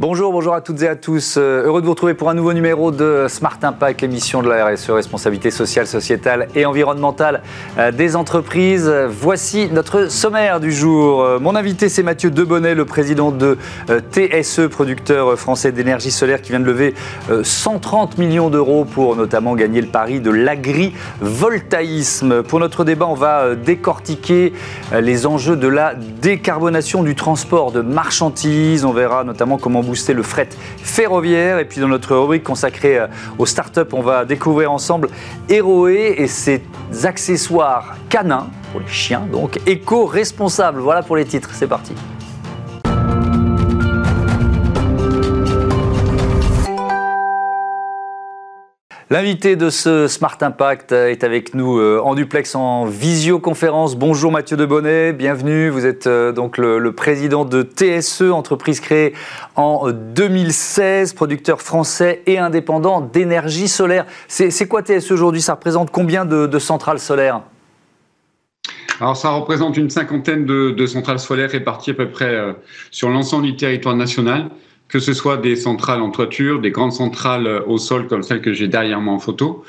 Bonjour, bonjour à toutes et à tous. Euh, heureux de vous retrouver pour un nouveau numéro de Smart Impact, l'émission de la RSE, responsabilité sociale, sociétale et environnementale euh, des entreprises. Voici notre sommaire du jour. Euh, mon invité, c'est Mathieu Debonnet, le président de TSE, producteur français d'énergie solaire, qui vient de lever 130 millions d'euros pour notamment gagner le pari de l'agrivoltaïsme. Pour notre débat, on va décortiquer les enjeux de la décarbonation du transport de marchandises. On verra notamment comment booster le fret ferroviaire. Et puis dans notre rubrique consacrée euh, aux startups, on va découvrir ensemble Héroé et ses accessoires canins, pour les chiens donc, éco-responsables. Voilà pour les titres, c'est parti. L'invité de ce Smart Impact est avec nous euh, en duplex en visioconférence. Bonjour Mathieu Debonnet, bienvenue. Vous êtes euh, donc le, président de TSE, entreprise créée en 2016, producteur français et indépendant d'énergie solaire. C'est quoi TSE aujourd'hui? Ça représente combien de, centrales solaires? Alors ça représente une cinquantaine de, centrales solaires réparties à peu près euh, sur l'ensemble du territoire national que ce soit des centrales en toiture, des grandes centrales euh, au sol comme celle que j'ai derrière moi en photo,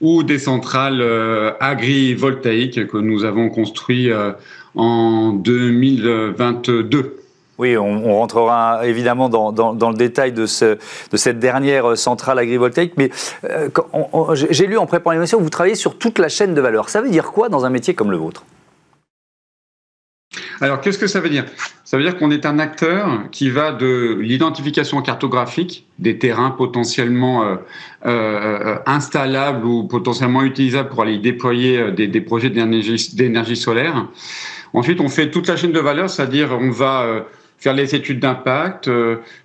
ou des centrales euh, agrivoltaïques que nous avons construites euh, en 2022. Oui, on, rentrera évidemment dans, le détail de, ce, de, cette dernière centrale agrivoltaïque, mais j'ai lu en préparant l'émission vous travaillez sur toute la chaîne de valeur. Ça veut dire quoi dans un métier comme le vôtre? Alors, qu'est-ce que ça veut dire? Ça veut dire qu'on est un acteur qui va de l'identification cartographique des terrains potentiellement euh, euh, installables ou potentiellement utilisables pour aller déployer euh, des, projets d'énergie solaire. Ensuite, on fait toute la chaîne de valeur, c'est-à-dire on va faire les études d'impact,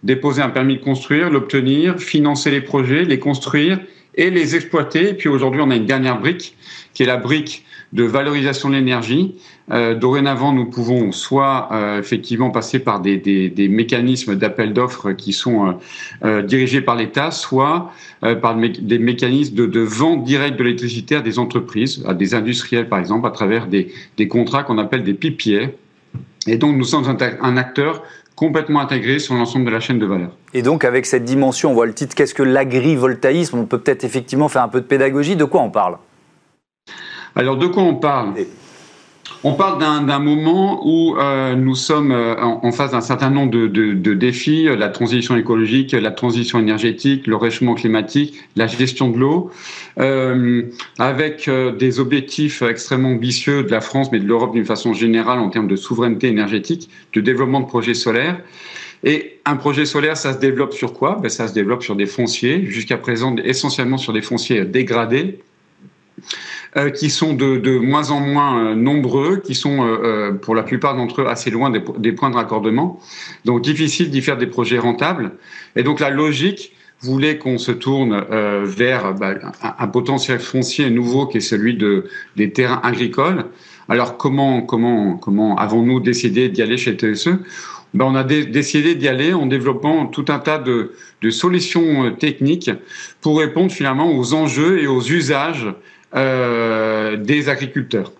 déposer un permis de construire, l'obtenir, financer les projets, les construire et les exploiter. Et puis aujourd'hui, on a une dernière brique qui est la brique de valorisation de l'énergie. Euh, dorénavant, nous pouvons soit euh, effectivement passer par des, mécanismes d'appel d'offres qui sont euh, dirigés par l'État, soit par des mécanismes de, vente directe de l'électricité à des entreprises, à des industriels par exemple, à travers des, contrats qu'on appelle des PPA. Et donc, nous sommes un acteur complètement intégré sur l'ensemble de la chaîne de valeur. Et donc, avec cette dimension, on voit le titre, qu'est-ce que l'agrivoltaïsme? On peut peut-être effectivement faire un peu de pédagogie. De quoi on parle? Alors, de quoi on parle on parle d'un moment où euh, nous sommes euh, en, face d'un certain nombre de, défis, la transition écologique, la transition énergétique, le réchauffement climatique, la gestion de l'eau, euh, avec des objectifs extrêmement ambitieux de la France, mais de l'Europe d'une façon générale en termes de souveraineté énergétique, de développement de projets solaires. Et un projet solaire, ça se développe sur quoi? Ben, Ça se développe sur des fonciers, jusqu'à présent essentiellement sur des fonciers dégradés, euh, qui sont de, moins en moins euh, nombreux, qui sont euh, pour la plupart d'entre eux assez loin des, points de raccordement. Donc difficile d'y faire des projets rentables. Et donc la logique voulait qu'on se tourne vers bah, un, potentiel foncier nouveau qui est celui de, des terrains agricoles. Alors comment, comment, comment avons-nous décidé d'y aller chez TSE ben, on a décidé d'y aller en développant tout un tas de, solutions techniques pour répondre finalement aux enjeux et aux usages euh, des agriculteurs.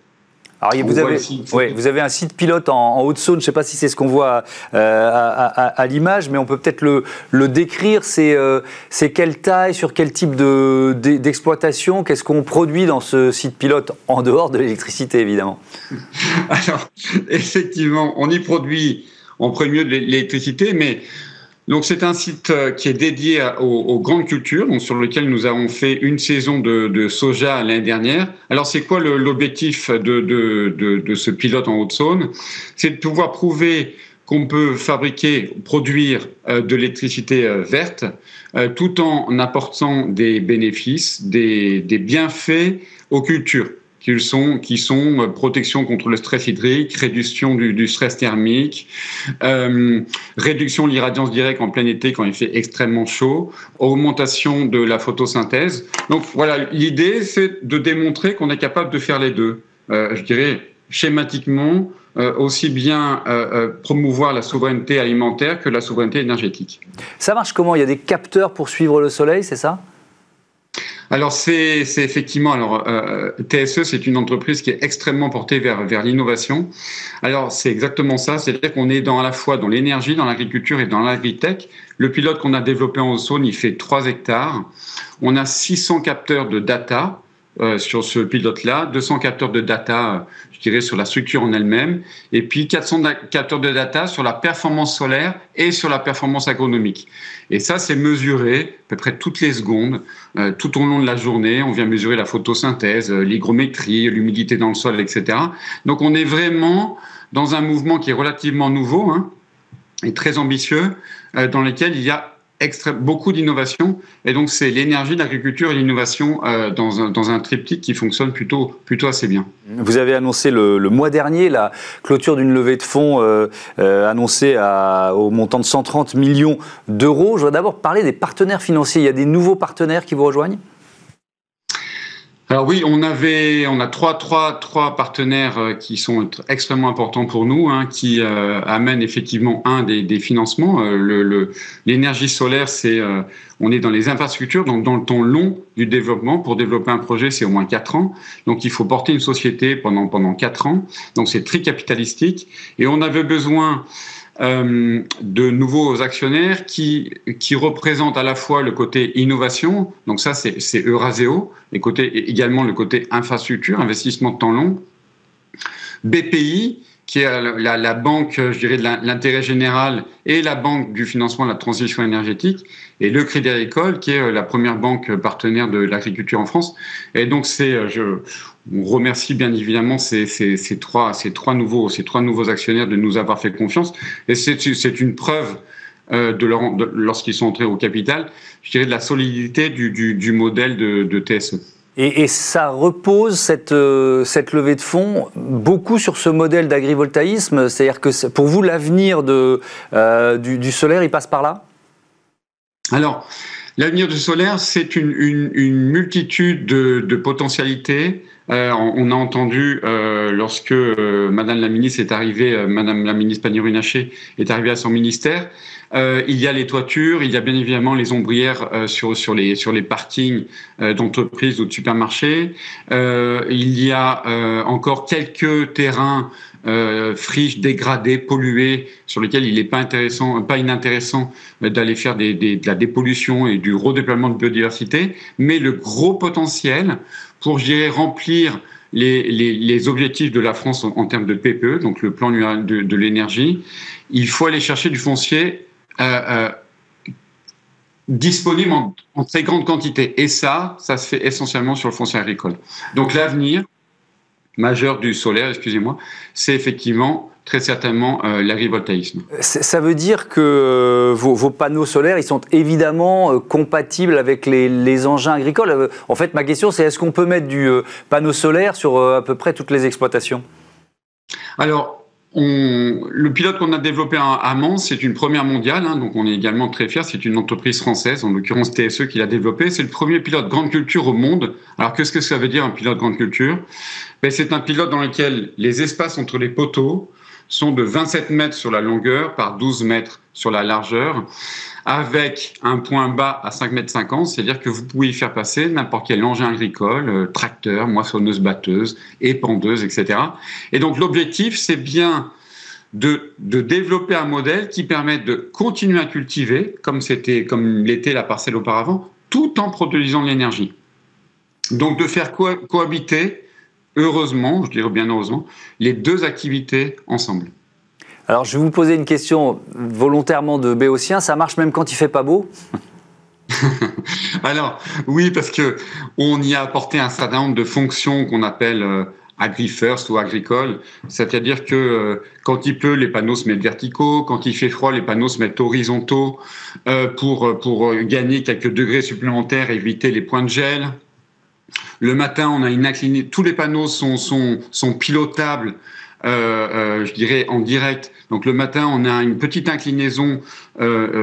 Alors, vous avez, vous avez, un site pilote en, Haute-Saône, je ne sais pas si c'est ce qu'on voit euh, à, l'image, mais on peut peut-être le, décrire. Euh, c'est quelle taille, sur quel type d'exploitation, qu'est-ce qu'on produit dans ce site pilote, en dehors de l'électricité évidemment? Alors, effectivement, on y produit en premier de l'électricité, mais donc c'est un site euh, qui est dédié aux, grandes cultures, donc sur lequel nous avons fait une saison de, soja l'année dernière. Alors c'est quoi l'objectif de, ce pilote en Haute-Saône? C'est de pouvoir prouver qu'on peut fabriquer, produire euh, de l'électricité euh, verte, tout en apportant des bénéfices, des bienfaits aux cultures qui sont, qui sont euh, protection contre le stress hydrique, réduction du, stress thermique, euh, réduction de l'irradiance directe en plein été quand il fait extrêmement chaud, augmentation de la photosynthèse. Donc voilà, l'idée c'est de démontrer qu'on est capable de faire les deux. Euh, je dirais schématiquement, aussi bien promouvoir la souveraineté alimentaire que la souveraineté énergétique. Ça marche comment? Il y a des capteurs pour suivre le soleil, c'est ça? Alors c'est effectivement alors euh, TSE c'est une entreprise qui est extrêmement portée vers vers l'innovation. Alors c'est exactement ça, c'est-à-dire qu'on est dans à la fois dans l'énergie, dans l'agriculture et dans l'agritech. Le pilote qu'on a développé en zone, il fait 3 hectares. On a 600 capteurs de data euh, sur ce pilote-là, 200 capteurs de data, euh, je dirais, sur la structure en elle-même, et puis 400 capteurs de data sur la performance solaire et sur la performance agronomique. Et ça, c'est mesuré à peu près toutes les secondes, euh, tout au long de la journée. On vient mesurer la photosynthèse, l'hygrométrie, l'humidité dans le sol, etc. Donc on est vraiment dans un mouvement qui est relativement nouveau hein, et très ambitieux, dans lequel il y a beaucoup d'innovation. Et donc, c'est l'énergie, l'agriculture et l'innovation euh, dans, un, dans un triptyque qui fonctionne plutôt, plutôt assez bien. Vous avez annoncé le, mois dernier la clôture d'une levée de fonds euh, euh, annoncée au montant de 130 millions d'euros. Je voudrais d'abord parler des partenaires financiers. Il y a des nouveaux partenaires qui vous rejoignent? Alors oui, on avait, on a trois, trois, trois partenaires euh, qui sont extrêmement importants pour nous, hein, qui euh, amènent effectivement un des, des financements. Euh, l'énergie solaire, c'est, euh, on est dans les infrastructures, donc dans le temps long du développement. Pour développer un projet, c'est au moins quatre ans. Donc il faut porter une société pendant pendant quatre ans. Donc c'est très capitalistique. Et on avait besoin euh, de nouveaux actionnaires qui, qui représentent à la fois le côté innovation, donc ça c'est Euraseo, et côté, également le côté infrastructure, investissement de temps long, BPI, qui est la, la, banque, je dirais, de l'intérêt général et la banque du financement de la transition énergétique, et le Crédit Agricole, qui est euh, la première banque partenaire de l'agriculture en France. Et donc, c'est, euh, je, on remercie bien évidemment ces, ces, ces, trois, ces, trois nouveaux, ces trois nouveaux actionnaires de nous avoir fait confiance. Et c'est, c'est une preuve euh, de, leur, de lorsqu'ils sont entrés au capital, je dirais, de la solidité du, du, du modèle de, de TSE. Et, ça repose, cette, euh, cette levée de fonds, beaucoup sur ce modèle d'agrivoltaïsme. C'est-à-dire que pour vous, l'avenir euh, du, du, solaire, il passe par là? Alors, l'avenir du solaire, c'est une, une, une, multitude de, de potentialités. Euh, on a entendu euh, lorsque euh, Madame la ministre est arrivée, euh, Madame la ministre Pannier-Runacher est arrivée à son ministère, euh, il y a les toitures, il y a bien évidemment les ombrières euh, sur, sur, les, sur les parkings d'entreprises ou de supermarchés. il y a encore quelques terrains friches dégradés, pollués, sur lesquels il n'est pas intéressant, pas inintéressant d'aller faire de la dépollution et du redéploiement de biodiversité. Mais le gros potentiel pour remplir les, objectifs de la France en, en, termes de PPE, donc le plan de, de l'énergie, il faut aller chercher du foncier euh, euh, disponible en, en, très grande quantité. Et ça, ça se fait essentiellement sur le foncier agricole. Donc l'avenir majeur du solaire, excusez-moi, c'est effectivement très certainement euh, l'agrivoltaïsme. Ça veut dire que euh, vos, vos, panneaux solaires, ils sont évidemment euh, compatibles avec les, les, engins agricoles. Euh, en fait, ma question, c'est est-ce qu'on peut mettre du euh, panneau solaire sur à peu près toutes les exploitations? Alors, le pilote qu'on a développé à, à Mans, c'est une première mondiale, hein, donc on est également très fiers. C'est une entreprise française, en l'occurrence TSE, qui l'a développé. C'est le premier pilote grande culture au monde. Alors qu'est-ce que ça veut dire un pilote grande culture? Ben, C'est un pilote dans lequel les espaces entre les poteaux sont de 27 mètres sur la longueur par 12 mètres sur la largeur avec un point bas à 5 mètres 50, c'est-à-dire que vous pouvez y faire passer n'importe quel engin agricole, euh, tracteur, moissonneuse, batteuse, épandeuse, etc. Et donc l'objectif, c'est bien de, de, développer un modèle qui permette de continuer à cultiver, comme c'était, comme l'était la parcelle auparavant, tout en produisant de l'énergie. Donc de faire co cohabiter, heureusement, je dirais bien heureusement, les deux activités ensemble. Alors, je vais vous poser une question volontairement de béotien. Ça marche même quand il fait pas beau Alors, oui, parce que on y a apporté un certain nombre de fonctions qu'on appelle euh, agri-first ou agricole. C'est-à-dire que euh, quand il pleut, les panneaux se mettent verticaux. Quand il fait froid, les panneaux se mettent horizontaux euh, pour, pour gagner quelques degrés supplémentaires, éviter les points de gel. Le matin, on a une inclinée. Tous les panneaux sont, sont, sont pilotables je dirais, en direct. Donc le matin, on a une petite inclinaison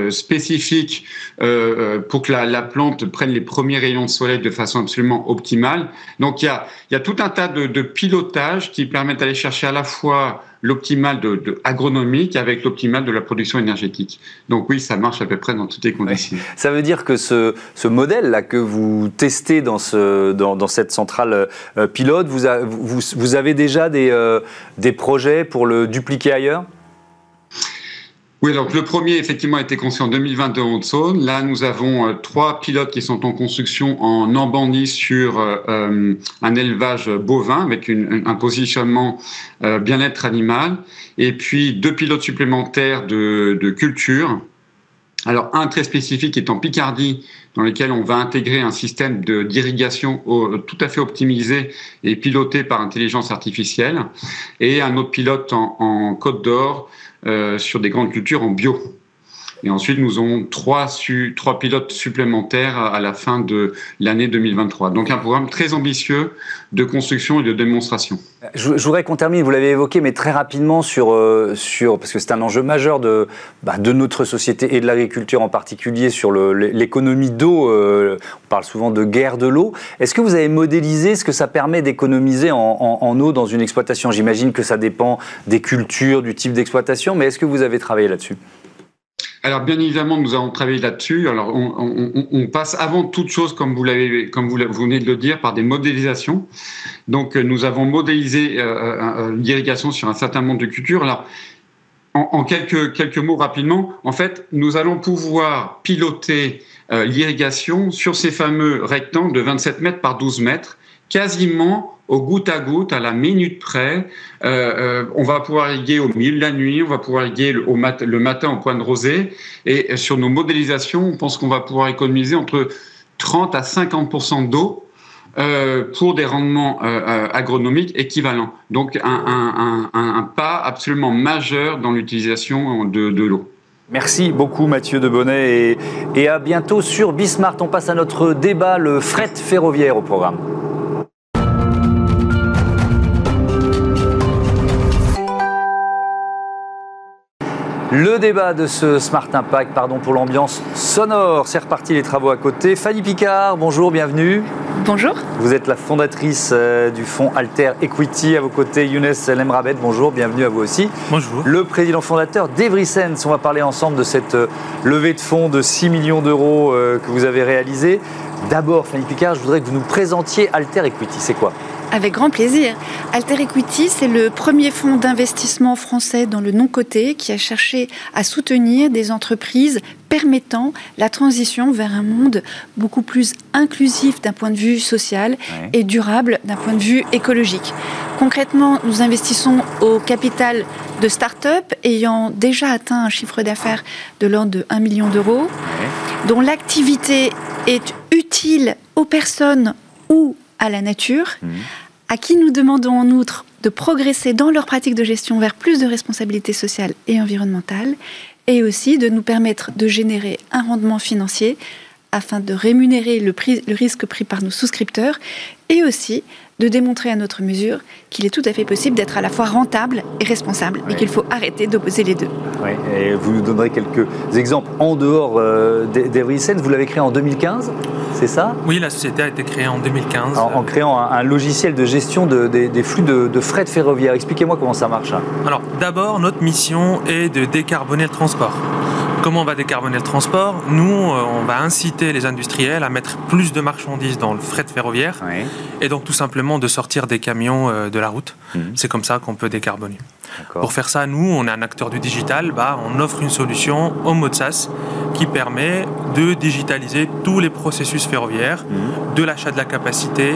spécifique pour que la, plante prenne les premiers rayons de soleil de façon absolument optimale. Donc il y a, tout un tas de, de pilotages qui permettent d'aller chercher à la fois l'optimal de, agronomique avec l'optimal de la production énergétique. Donc oui, ça marche à peu près dans toutes les conditions. Ça veut dire que ce, ce modèle-là que vous testez dans, ce, dans, dans cette centrale euh, pilote, vous, avez déjà euh, des projets pour le dupliquer ailleurs? Oui, donc le premier effectivement a été conçu en 2022 en Haute-Saône. Là, nous avons euh, trois pilotes qui sont en construction en Normandie sur euh, euh, un élevage bovin avec un positionnement bien-être animal, et puis deux pilotes supplémentaires de, culture. Alors un très spécifique est en Picardie, dans lequel on va intégrer un système d'irrigation tout à fait optimisé et piloté par intelligence artificielle, et un autre pilote en, Côte d'Or sur des grandes cultures en bio. Et ensuite, nous aurons trois, pilotes supplémentaires à la fin de l'année 2023. Donc un programme très ambitieux de construction et de démonstration. Je, voudrais qu'on termine, vous l'avez évoqué, mais très rapidement sur, euh, parce que c'est un enjeu majeur de, bah, de notre société et de l'agriculture en particulier sur l'économie d'eau. Euh, on parle souvent de guerre de l'eau. Est-ce que vous avez modélisé ce que ça permet d'économiser en eau dans une exploitation? J'imagine que ça dépend des cultures, du type d'exploitation, mais est-ce que vous avez travaillé là-dessus? Alors bien évidemment, nous avons travaillé là-dessus. Alors on, passe avant toute chose, comme vous l'avez, comme vous, venez de le dire, par des modélisations. Donc nous avons modélisé euh, euh, euh, l'irrigation sur un certain nombre de cultures. Alors en, quelques quelques mots rapidement, en fait, nous allons pouvoir piloter l'irrigation sur ces fameux rectangles de 27 mètres par 12 mètres, quasiment au goutte à goutte, à la minute près. Euh, euh, on va pouvoir irriguer au milieu de la nuit, on va pouvoir irriguer le, matin au point de rosée. Et sur nos modélisations, on pense qu'on va pouvoir économiser entre 30 à 50% d'eau euh, pour des rendements agronomiques équivalents. Donc un, pas absolument majeur dans l'utilisation de, l'eau. Merci beaucoup Mathieu Debonnet et, et à bientôt sur Bismart. On passe à notre débat, le fret ferroviaire au programme. Le débat de ce Smart Impact, pardon pour l'ambiance sonore, c'est reparti les travaux à côté. Fanny Picard, bonjour, bienvenue. Bonjour. Vous êtes la fondatrice euh, du fonds Alter Equity. À vos côtés, Younes Lemrabet, bonjour, bienvenue à vous aussi. Bonjour. Le président fondateur d'Everysens. On va parler ensemble de cette euh, levée de fonds de 6 millions d'euros euh, que vous avez réalisée. D'abord, Fanny Picard, je voudrais que vous nous présentiez Alter Equity. C'est quoi? Avec grand plaisir. Alter Equity, c'est le premier fonds d'investissement français dans le non-coté qui a cherché à soutenir des entreprises permettant la transition vers un monde beaucoup plus inclusif d'un point de vue social et durable d'un point de vue écologique. Concrètement, nous investissons au capital de start-up ayant déjà atteint un chiffre d'affaires de l'ordre de 1 million d'euros, dont l'activité est utile aux personnes ou à la nature, mmh à qui nous demandons en outre de progresser dans leur pratique de gestion vers plus de responsabilité sociale et environnementale, et aussi de nous permettre de générer un rendement financier afin de rémunérer le, le risque pris par nos souscripteurs, et aussi de démontrer à notre mesure qu'il est tout à fait possible d'être à la fois rentable et responsable et qu'il faut arrêter d'opposer les deux. Oui, et vous nous donnerez quelques exemples en dehors euh, d'Everysense. Vous l'avez créé en 2015, c'est ça? Oui, la société a été créée en 2015. En, créant un, logiciel de gestion des, flux de, de fret ferroviaire. Expliquez-moi comment ça marche. Alors, d'abord, notre mission est de décarboner le transport. Comment on va décarboner le transport Nous, euh, on va inciter les industriels à mettre plus de marchandises dans le fret ferroviaire et donc tout simplement de sortir des camions euh, de la route. Mhm. C'est comme ça qu'on peut décarboner. Pour faire ça, nous, on est un acteur du digital, bah, on offre une solution au mode SaaS qui permet de digitaliser tous les processus ferroviaires, mhm. de l'achat de la capacité,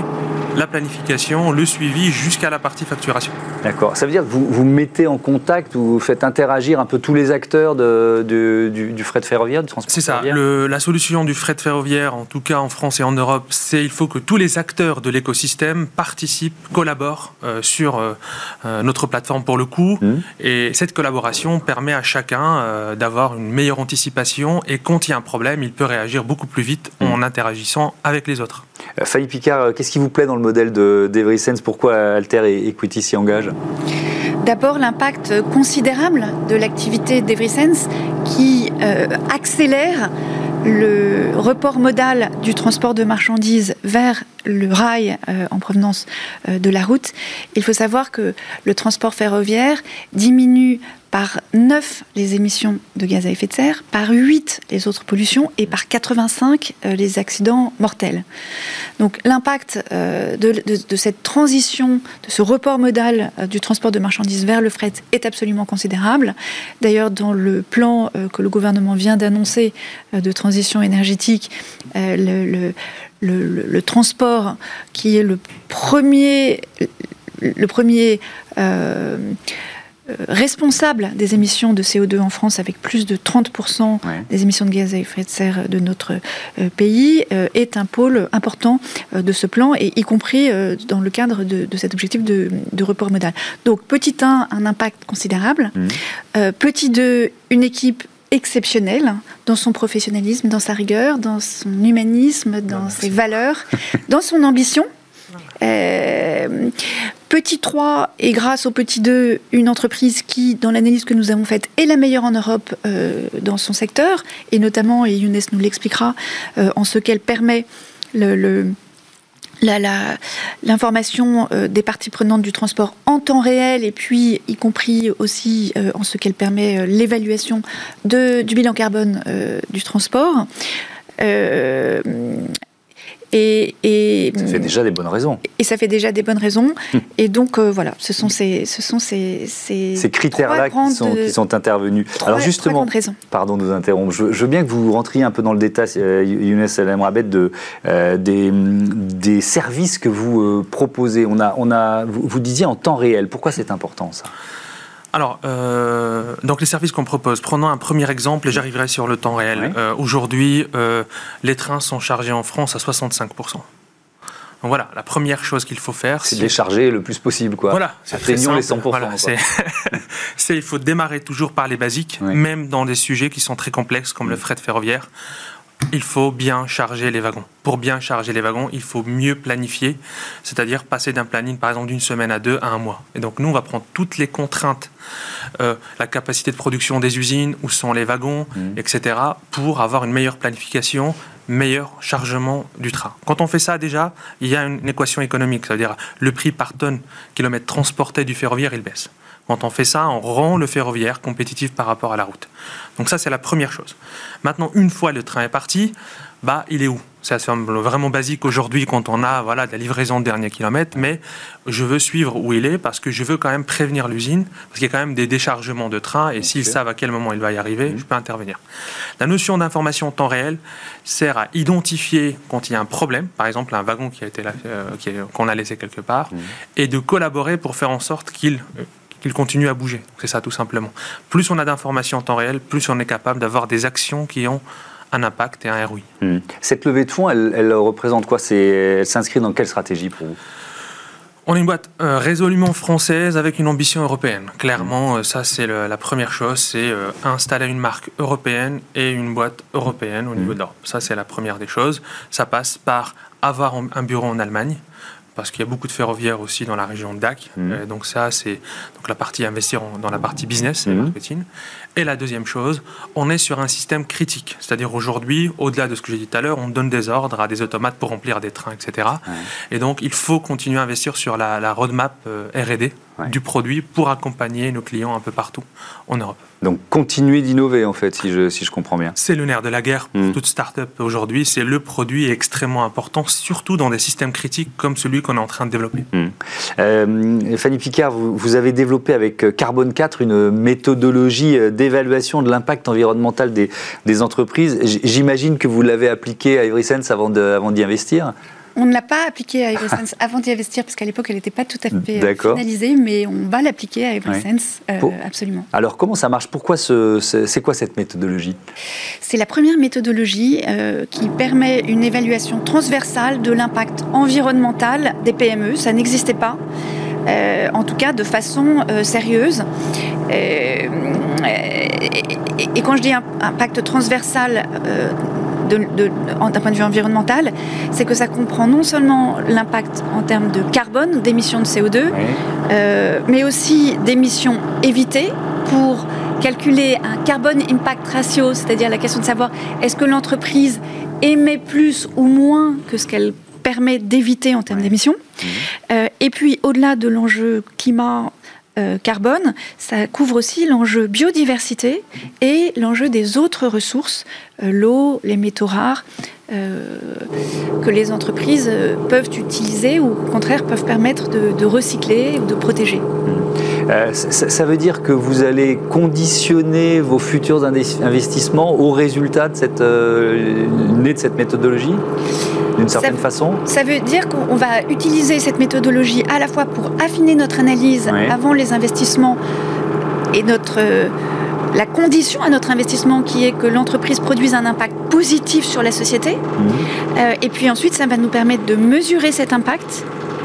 la planification, le suivi jusqu'à la partie facturation. D'accord. Ça veut dire que vous, vous mettez en contact ou vous faites interagir un peu tous les acteurs de, du, fret ferroviaire, du transport C'est ça. la solution du fret ferroviaire, en tout cas en France et en Europe, c'est il faut que tous les acteurs de l'écosystème participent, collaborent euh, sur euh, euh, notre plateforme pour le coup. Mmh. Et cette collaboration permet à chacun d'avoir une meilleure anticipation et quand il y a un problème, il peut réagir beaucoup plus vite mmh. en interagissant avec les autres. Fanny Picard, qu'est-ce qui vous plaît dans le modèle d'Everysense Pourquoi Alter et Equity s'y engagent? D'abord, l'impact considérable de l'activité d'Evrysense qui accélère le report modal du transport de marchandises vers le rail euh, en provenance euh, de la route, il faut savoir que le transport ferroviaire diminue par 9 les émissions de gaz à effet de serre, par 8 les autres pollutions et par 85 euh, les accidents mortels. Donc l'impact de, cette transition, de ce report modal du transport de marchandises vers le fret est absolument considérable. D'ailleurs, dans le plan que le gouvernement vient d'annoncer de transition énergétique, le le, transport, qui est le premier, le premier euh, euh, responsable des émissions de CO2 en France, avec plus de 30% des émissions de gaz à effet de serre de notre euh, pays, est un pôle important de ce plan, et y compris dans le cadre de, cet objectif de, report modal. Donc, petit 1, un impact considérable. Mmh. petit 2, une équipe exceptionnel dans son professionnalisme, dans sa rigueur, dans son humanisme, dans ses valeurs, dans son ambition. Euh, petit 3 et grâce au petit 2, une entreprise qui, dans l'analyse que nous avons faite, est la meilleure en Europe euh, dans son secteur, et notamment, et Younes nous l'expliquera, euh, en ce qu'elle permet l'information des parties prenantes du transport en temps réel et puis y compris aussi en ce qu'elle permet l'évaluation du bilan carbone du transport. Et, ça fait déjà des bonnes raisons. Et ça fait déjà des bonnes raisons. Hum. Et donc euh, voilà, ce sont ces, ce sont ces, ces, critères-là qui sont, qui sont intervenus. Alors justement, pardon de vous interrompre, je, veux bien que vous rentriez un peu dans le détail, euh, Younes El Rabet, de, euh, des, des, services que vous euh, proposez. On a, on a, vous disiez en temps réel. Pourquoi c'est important ça? Alors, euh, donc les services qu'on propose, prenons un premier exemple et j'arriverai sur le temps réel. Euh, aujourd'hui, euh, les trains sont chargés en France à 65%. Donc voilà, la première chose qu'il faut faire, c'est décharger le plus possible, quoi. Voilà, atteignons les 100%. Voilà, c'est, il faut démarrer toujours par les basiques, même dans des sujets qui sont très complexes comme le fret ferroviaire il faut bien charger les wagons. Pour bien charger les wagons, il faut mieux planifier, c'est-à-dire passer d'un planning par exemple d'une semaine à deux à un mois. Et donc nous, on va prendre toutes les contraintes, euh, la capacité de production des usines, où sont les wagons, mmh. etc., pour avoir une meilleure planification, meilleur chargement du train. Quand on fait ça déjà, il y a une équation économique, c'est-à-dire le prix par tonne kilomètre transporté du ferroviaire, il baisse. Quand on fait ça, on rend le ferroviaire compétitif par rapport à la route. Donc ça, c'est la première chose. Maintenant, une fois le train est parti, bah, il est où? Ça semble vraiment basique aujourd'hui quand on a voilà, de la livraison de dernier kilomètre, mais je veux suivre où il est parce que je veux quand même prévenir l'usine, parce qu'il y a quand même des déchargements de train, et s'ils savent à quel moment il va y arriver, mhm. je peux intervenir. La notion d'information en temps réel sert à identifier quand il y a un problème, par exemple un wagon qui a été euh, qu'on a laissé quelque part, mhm. et de collaborer pour faire en sorte qu'il euh, qu'il continue à bouger. C'est ça tout simplement. Plus on a d'informations en temps réel, plus on est capable d'avoir des actions qui ont un impact et un ROI. Hmm. Cette levée de fonds, elle, représente quoi? Elle s'inscrit dans quelle stratégie pour vous? On est une boîte euh, résolument française avec une ambition européenne. Clairement, euh, ça c'est la première chose, c'est euh, installer une marque européenne et une boîte européenne au niveau hmm. d'Europe. Ça c'est la première des choses. Ça passe par avoir un bureau en Allemagne, parce qu'il y a beaucoup de ferroviaires aussi dans la région de DAC. Mhm. Euh, donc ça, c'est donc la partie investir dans la partie business et mhm. marketing. Et la deuxième chose, on est sur un système critique. C'est-à-dire aujourd'hui, au-delà de ce que j'ai dit tout à l'heure, on donne des ordres à des automates pour remplir des trains, etc. Et donc, il faut continuer à investir sur la, roadmap euh, R&D du produit pour accompagner nos clients un peu partout en Europe. Donc continuer d'innover en fait, si je, si je comprends bien. C'est le nerf de la guerre pour hmm. toute start-up aujourd'hui. C'est le produit extrêmement important, surtout dans des systèmes critiques comme celui qu'on est en train de développer. Hmm. Euh, Fanny Picard, vous, vous, avez développé avec Carbone 4 une méthodologie euh, d'évaluation de l'impact environnemental des, des entreprises. J'imagine que vous l'avez appliquée à Eversense avant d'y avant investir. On ne l'a pas appliquée à Eversense avant d'y investir, parce qu'à l'époque, elle n'était pas tout à fait euh, finalisée, mais on va l'appliquer à Eversense, euh, absolument. Alors, comment ça marche? Pourquoi ce, c'est quoi cette méthodologie? C'est la première méthodologie euh, qui permet une évaluation transversale de l'impact environnemental des PME. Ça n'existait pas. En tout cas de façon sérieuse. et, quand je dis un, impact transversal d'un point de vue environnemental, c'est que ça comprend non seulement l'impact en termes de carbone, d'émissions de CO2, euh, mais aussi d'émissions évitées pour calculer un carbone impact ratio, c'est-à-dire la question de savoir est-ce que l'entreprise émet plus ou moins que ce qu'elle permet d'éviter en termes d'émissions. Mhm. Euh, et puis, au-delà de l'enjeu climat euh, carbone, ça couvre aussi l'enjeu biodiversité et l'enjeu des autres ressources, euh, l'eau, les métaux rares, euh, que les entreprises peuvent utiliser ou au contraire peuvent permettre de, recycler ou de protéger. Ça, veut dire que vous allez conditionner vos futurs investissements au résultat de cette, né de cette méthodologie d'une certaine façon? Ça veut dire qu'on va utiliser cette méthodologie à la fois pour affiner notre analyse avant les investissements et notre la condition à notre investissement qui est que l'entreprise produise un impact positif sur la société. Mhm. Euh, et puis ensuite, ça va nous permettre de mesurer cet impact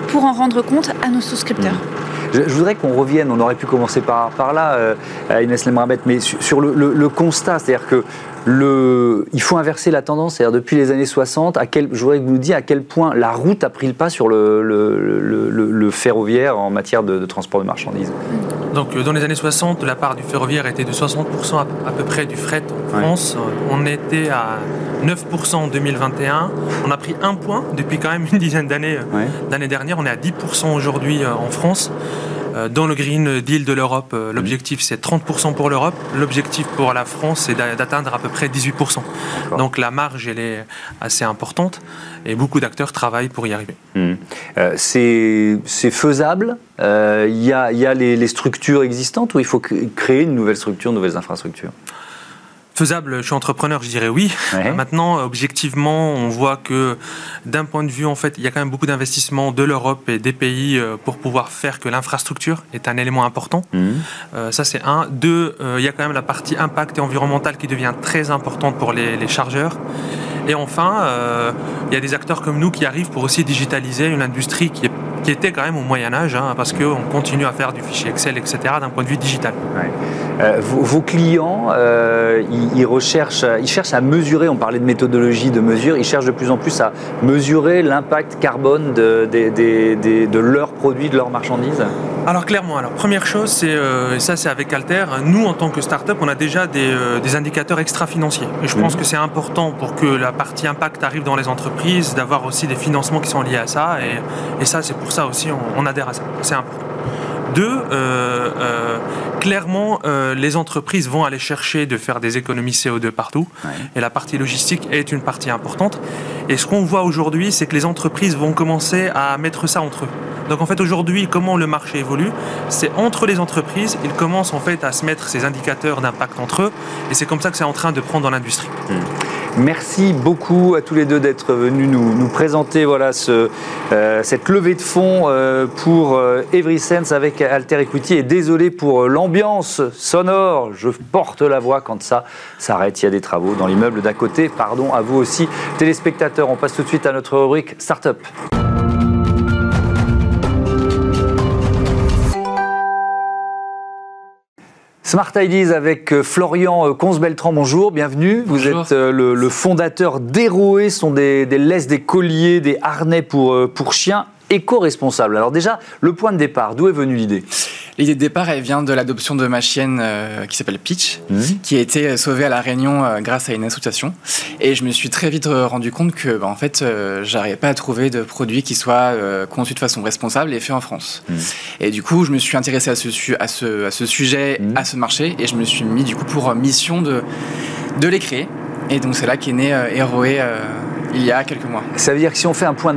pour en rendre compte à nos souscripteurs. Mhm. Je, voudrais qu'on revienne, on aurait pu commencer par, là, euh, Inès Lemrabet, mais sur, le, constat, c'est-à-dire que le, il faut inverser la tendance. C'est-à-dire depuis les années 60, à quel, je voudrais que vous nous disiez à quel point la route a pris le pas sur le, ferroviaire en matière de, transport de marchandises. Donc euh, dans les années 60, la part du ferroviaire était de 60% à, peu près du fret en France. On était à 9% en 2021. On a pris un point depuis quand même une dizaine d'années. Euh, l'année dernière, on est à 10% aujourd'hui euh, en France. Euh, dans le Green Deal de l'Europe, euh, l'objectif c'est 30% pour l'Europe. L'objectif pour la France c'est d'atteindre à peu près 18%. Donc la marge elle est assez importante et beaucoup d'acteurs travaillent pour y arriver. Hmm. Euh, c'est faisable? Il y a, y a les, les, structures existantes ou il faut créer une nouvelle structure, de nouvelles infrastructures faisable, je suis entrepreneur, je dirais oui. Maintenant, objectivement, on voit que d'un point de vue, en fait, il y a quand même beaucoup d'investissements de l'Europe et des pays euh, pour pouvoir faire que l'infrastructure est un élément important. Mhm. Euh, ça, c'est un. Deux, euh, il y a quand même la partie impact et environnemental qui devient très importante pour les, les chargeurs. Et enfin, il y a des acteurs comme nous qui arrivent pour aussi digitaliser une industrie qui est qui était quand même au Moyen Âge, hein, parce qu'on continue à faire du fichier Excel, etc., d'un point de vue digital. Euh, vos, clients, euh, ils, recherchent, ils cherchent à mesurer, on parlait de méthodologie de mesure, ils cherchent de plus en plus à mesurer l'impact carbone de, de leurs produits, de leurs marchandises alors clairement, alors première chose, c'est euh, et ça c'est avec Alter. Nous en tant que start-up, on a déjà des, indicateurs extra-financiers. Et je pense mhm. que c'est important pour que la partie impact arrive dans les entreprises, d'avoir aussi des financements qui sont liés à ça. Et, et ça, c'est pour ça aussi, on, adhère à ça. C'est important. Deux, euh, euh, clairement, euh, les entreprises vont aller chercher de faire des économies CO2 partout. Et la partie logistique est une partie importante. Et ce qu'on voit aujourd'hui, c'est que les entreprises vont commencer à mettre ça entre eux. Donc en fait aujourd'hui, comment le marché évolue C'est entre les entreprises, ils commencent en fait à se mettre ces indicateurs d'impact entre eux, et c'est comme ça que c'est en train de prendre dans l'industrie. Hmm. Merci beaucoup à tous les deux d'être venus nous, présenter voilà, ce, euh, cette levée de fonds euh, pour euh, EverySense avec Alter Equity. Et désolé pour l'ambiance sonore, je porte la voix quand ça s'arrête. Il y a des travaux dans l'immeuble d'à côté. Pardon à vous aussi, téléspectateurs. On passe tout de suite à notre rubrique Startup. Smart Ideas avec euh, Florian euh, Consbeltran, bonjour, bienvenue. Vous êtes euh, le, fondateur d'Héroé, ce sont des, des, laisses, des colliers, des harnais pour, pour chiens éco-responsables. Alors déjà, le point de départ, d'où est venue l'idée L'idée de départ, elle vient de l'adoption de ma chienne euh, qui s'appelle Peach, mhm. qui a été sauvée à La Réunion euh, grâce à une association. Et je me suis très vite euh, rendu compte que, bah, en fait, j'arrivais pas à trouver de produits qui soient conçus de façon responsable et faits en France. Mhm. Et du coup, je me suis intéressé à ce, à ce, à ce sujet, mhm. à ce marché, et je me suis mis du coup pour mission de, de les créer. Et donc c'est là qu'est né Héroé il y a quelques mois. Ça veut dire que si on fait un point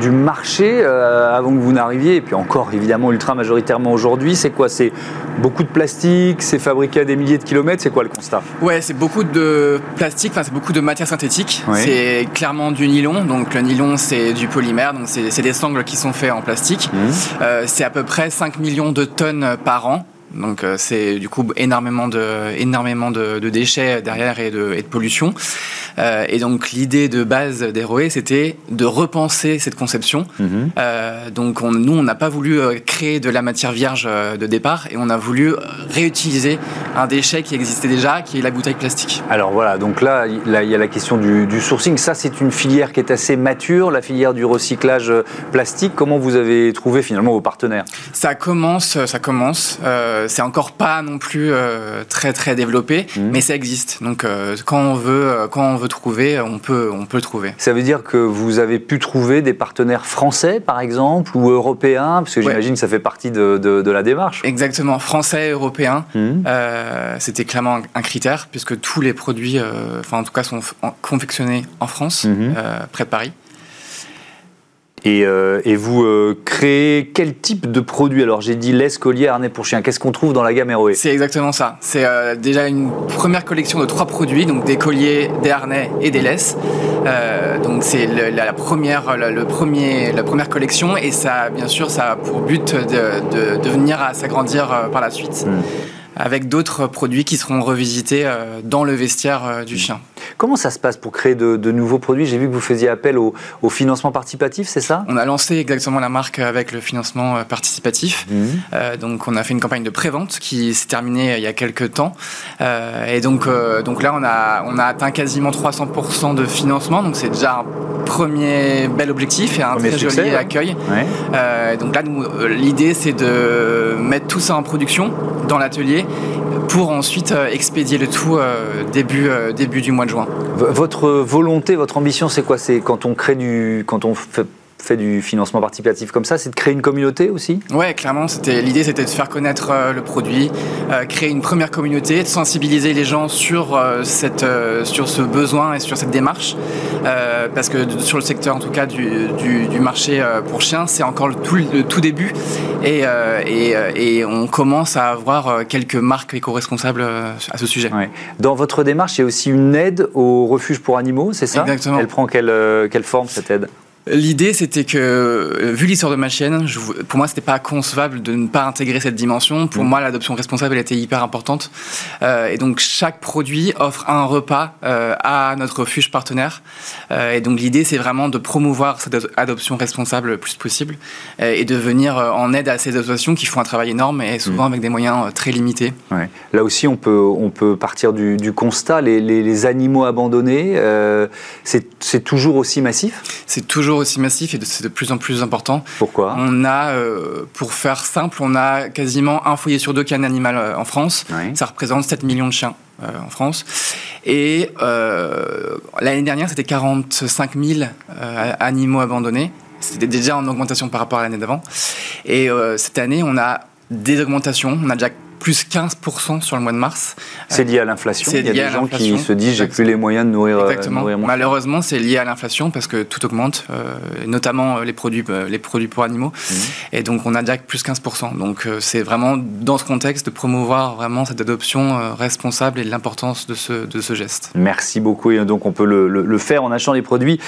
du, marché euh, avant que vous n'arriviez, et puis encore évidemment ultra majoritairement aujourd'hui, c'est quoi? C'est beaucoup de plastique, c'est fabriqué à des milliers de kilomètres, c'est quoi le constat? Ouais, c'est beaucoup de plastique, enfin c'est beaucoup de matière synthétique. C'est clairement du nylon, donc le nylon c'est du polymère, donc c'est des sangles qui sont faits en plastique. Mmh. Euh, c'est à peu près 5 millions de tonnes par an Donc c'est du coup énormément de, énormément de, déchets derrière et de, et de pollution. et donc l'idée de base d'Héroé, c'était de repenser cette conception. Mhm. donc nous, on n'a pas voulu créer de la matière vierge de départ et on a voulu réutiliser un déchet qui existait déjà, qui est la bouteille plastique. Alors voilà, donc là, il y a la question du, du sourcing. Ça, c'est une filière qui est assez mature, la filière du recyclage plastique. Comment vous avez trouvé finalement vos partenaires? Ça commence, ça commence. Euh, c'est encore pas non plus euh, très très développé, mhm. mais ça existe. Donc euh, quand on veut, quand on veut trouver, on peut, on peut trouver. Ça veut dire que vous avez pu trouver des partenaires français, par exemple, ou européens, parce que j'imagine que ça fait partie de, de, la démarche. Exactement, français, européens. Mhm. C'était clairement un critère, puisque tous les produits, enfin en tout cas, sont confectionnés en France, mhm. près de Paris. Euh, et, vous euh, créez quel type de produit? Alors j'ai dit laisse, collier, harnais pour chien. Qu'est-ce qu'on trouve dans la gamme Héroé C'est exactement ça. C'est euh, déjà une première collection de trois produits, donc des colliers, des harnais et des laisses. donc c'est la, première, le, premier, la première collection et ça, bien sûr, ça a pour but de, de, venir à s'agrandir par la suite. Hmm avec d'autres produits qui seront revisités dans le vestiaire du chien. Comment ça se passe pour créer de, nouveaux produits? J'ai vu que vous faisiez appel au, financement participatif, c'est ça? On a lancé exactement la marque avec le financement euh, participatif. Mhm. donc on a fait une campagne de pré-vente qui s'est terminée il y a quelques temps. et donc, donc là, on a, on a atteint quasiment 300% de financement. Donc c'est déjà un premier bel objectif et un très joli accueil. donc là, l'idée, c'est de mettre tout ça en production dans l'atelier pour ensuite euh, expédier le tout euh, début, euh, début du mois de juin. Votre volonté, votre ambition, c'est quoi? C'est quand on crée du, quand on fait du financement participatif comme ça, c'est de créer une communauté aussi Ouais, clairement, c'était l'idée c'était de faire connaître euh, le produit, euh, créer une première communauté, de sensibiliser les gens sur euh, cette sur ce besoin et sur cette démarche parce que sur le secteur en tout cas du, du, marché pour chiens, c'est encore le tout, le tout début et, et, et, on commence à avoir quelques marques éco-responsables à ce sujet. Dans votre démarche, il y a aussi une aide au refuge pour animaux, c'est ça? Exactement. Elle prend quelle, quelle forme cette aide? L'idée, c'était que, euh, vu l'histoire de ma chaîne, pour moi, c'était pas concevable de ne pas intégrer cette dimension. Pour mm. moi, l'adoption responsable, elle était hyper importante. Euh, et donc, chaque produit offre un repas euh, à notre refuge partenaire. et donc, l'idée, c'est vraiment de promouvoir cette adoption responsable le plus possible et de venir en aide à ces associations qui font un travail énorme et souvent mm. avec des moyens très limités. Là aussi, on peut, on peut partir du, constat, les, les, animaux abandonnés, c'est toujours aussi massif? C'est toujours aussi massif et c'est de plus en plus important. Pourquoi On a, euh, pour faire simple, on a quasiment un foyer sur deux qui a un animal euh, en France. Ça représente 7 millions de chiens euh, en France. Et l'année dernière, c'était 45 000 animaux abandonnés. C'était déjà en augmentation par rapport à l'année d'avant. Et cette année, on a des augmentations. On a déjà plus 15% sur le mois de mars. C'est lié à l'inflation Il y a des gens qui se disent j'ai plus les moyens de nourrir, euh, Exactement. Malheureusement, c'est lié à l'inflation parce que tout augmente, euh, notamment euh, les produits, les produits pour animaux. Mhm. Et donc on a déjà plus 15%. Donc c'est vraiment dans ce contexte de promouvoir vraiment cette adoption responsable et l'importance de ce, de ce geste. Merci beaucoup. Et donc on peut le, le, faire en achetant des produits.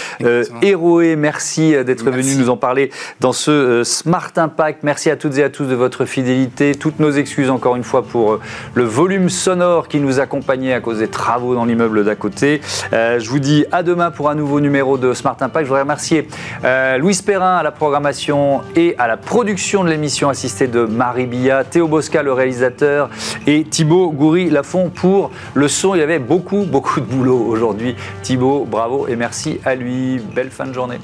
Héroé, merci d'être venu nous en parler dans ce Smart Impact. Merci à toutes et à tous de votre fidélité. Toutes nos excuses encore une une fois pour euh, le volume sonore qui nous accompagnait à cause des travaux dans l'immeuble d'à côté. Euh, je vous dis à demain pour un nouveau numéro de Smart Impact. Je voudrais remercier euh, Louise Perrin à la programmation et à la production de l'émission assistée de Marie Billa, Théo Bosca le réalisateur et Thibaut Goury-Lafont pour le son. Il y avait beaucoup, beaucoup de boulot aujourd'hui. Thibaut, bravo et merci à lui. Belle fin de journée.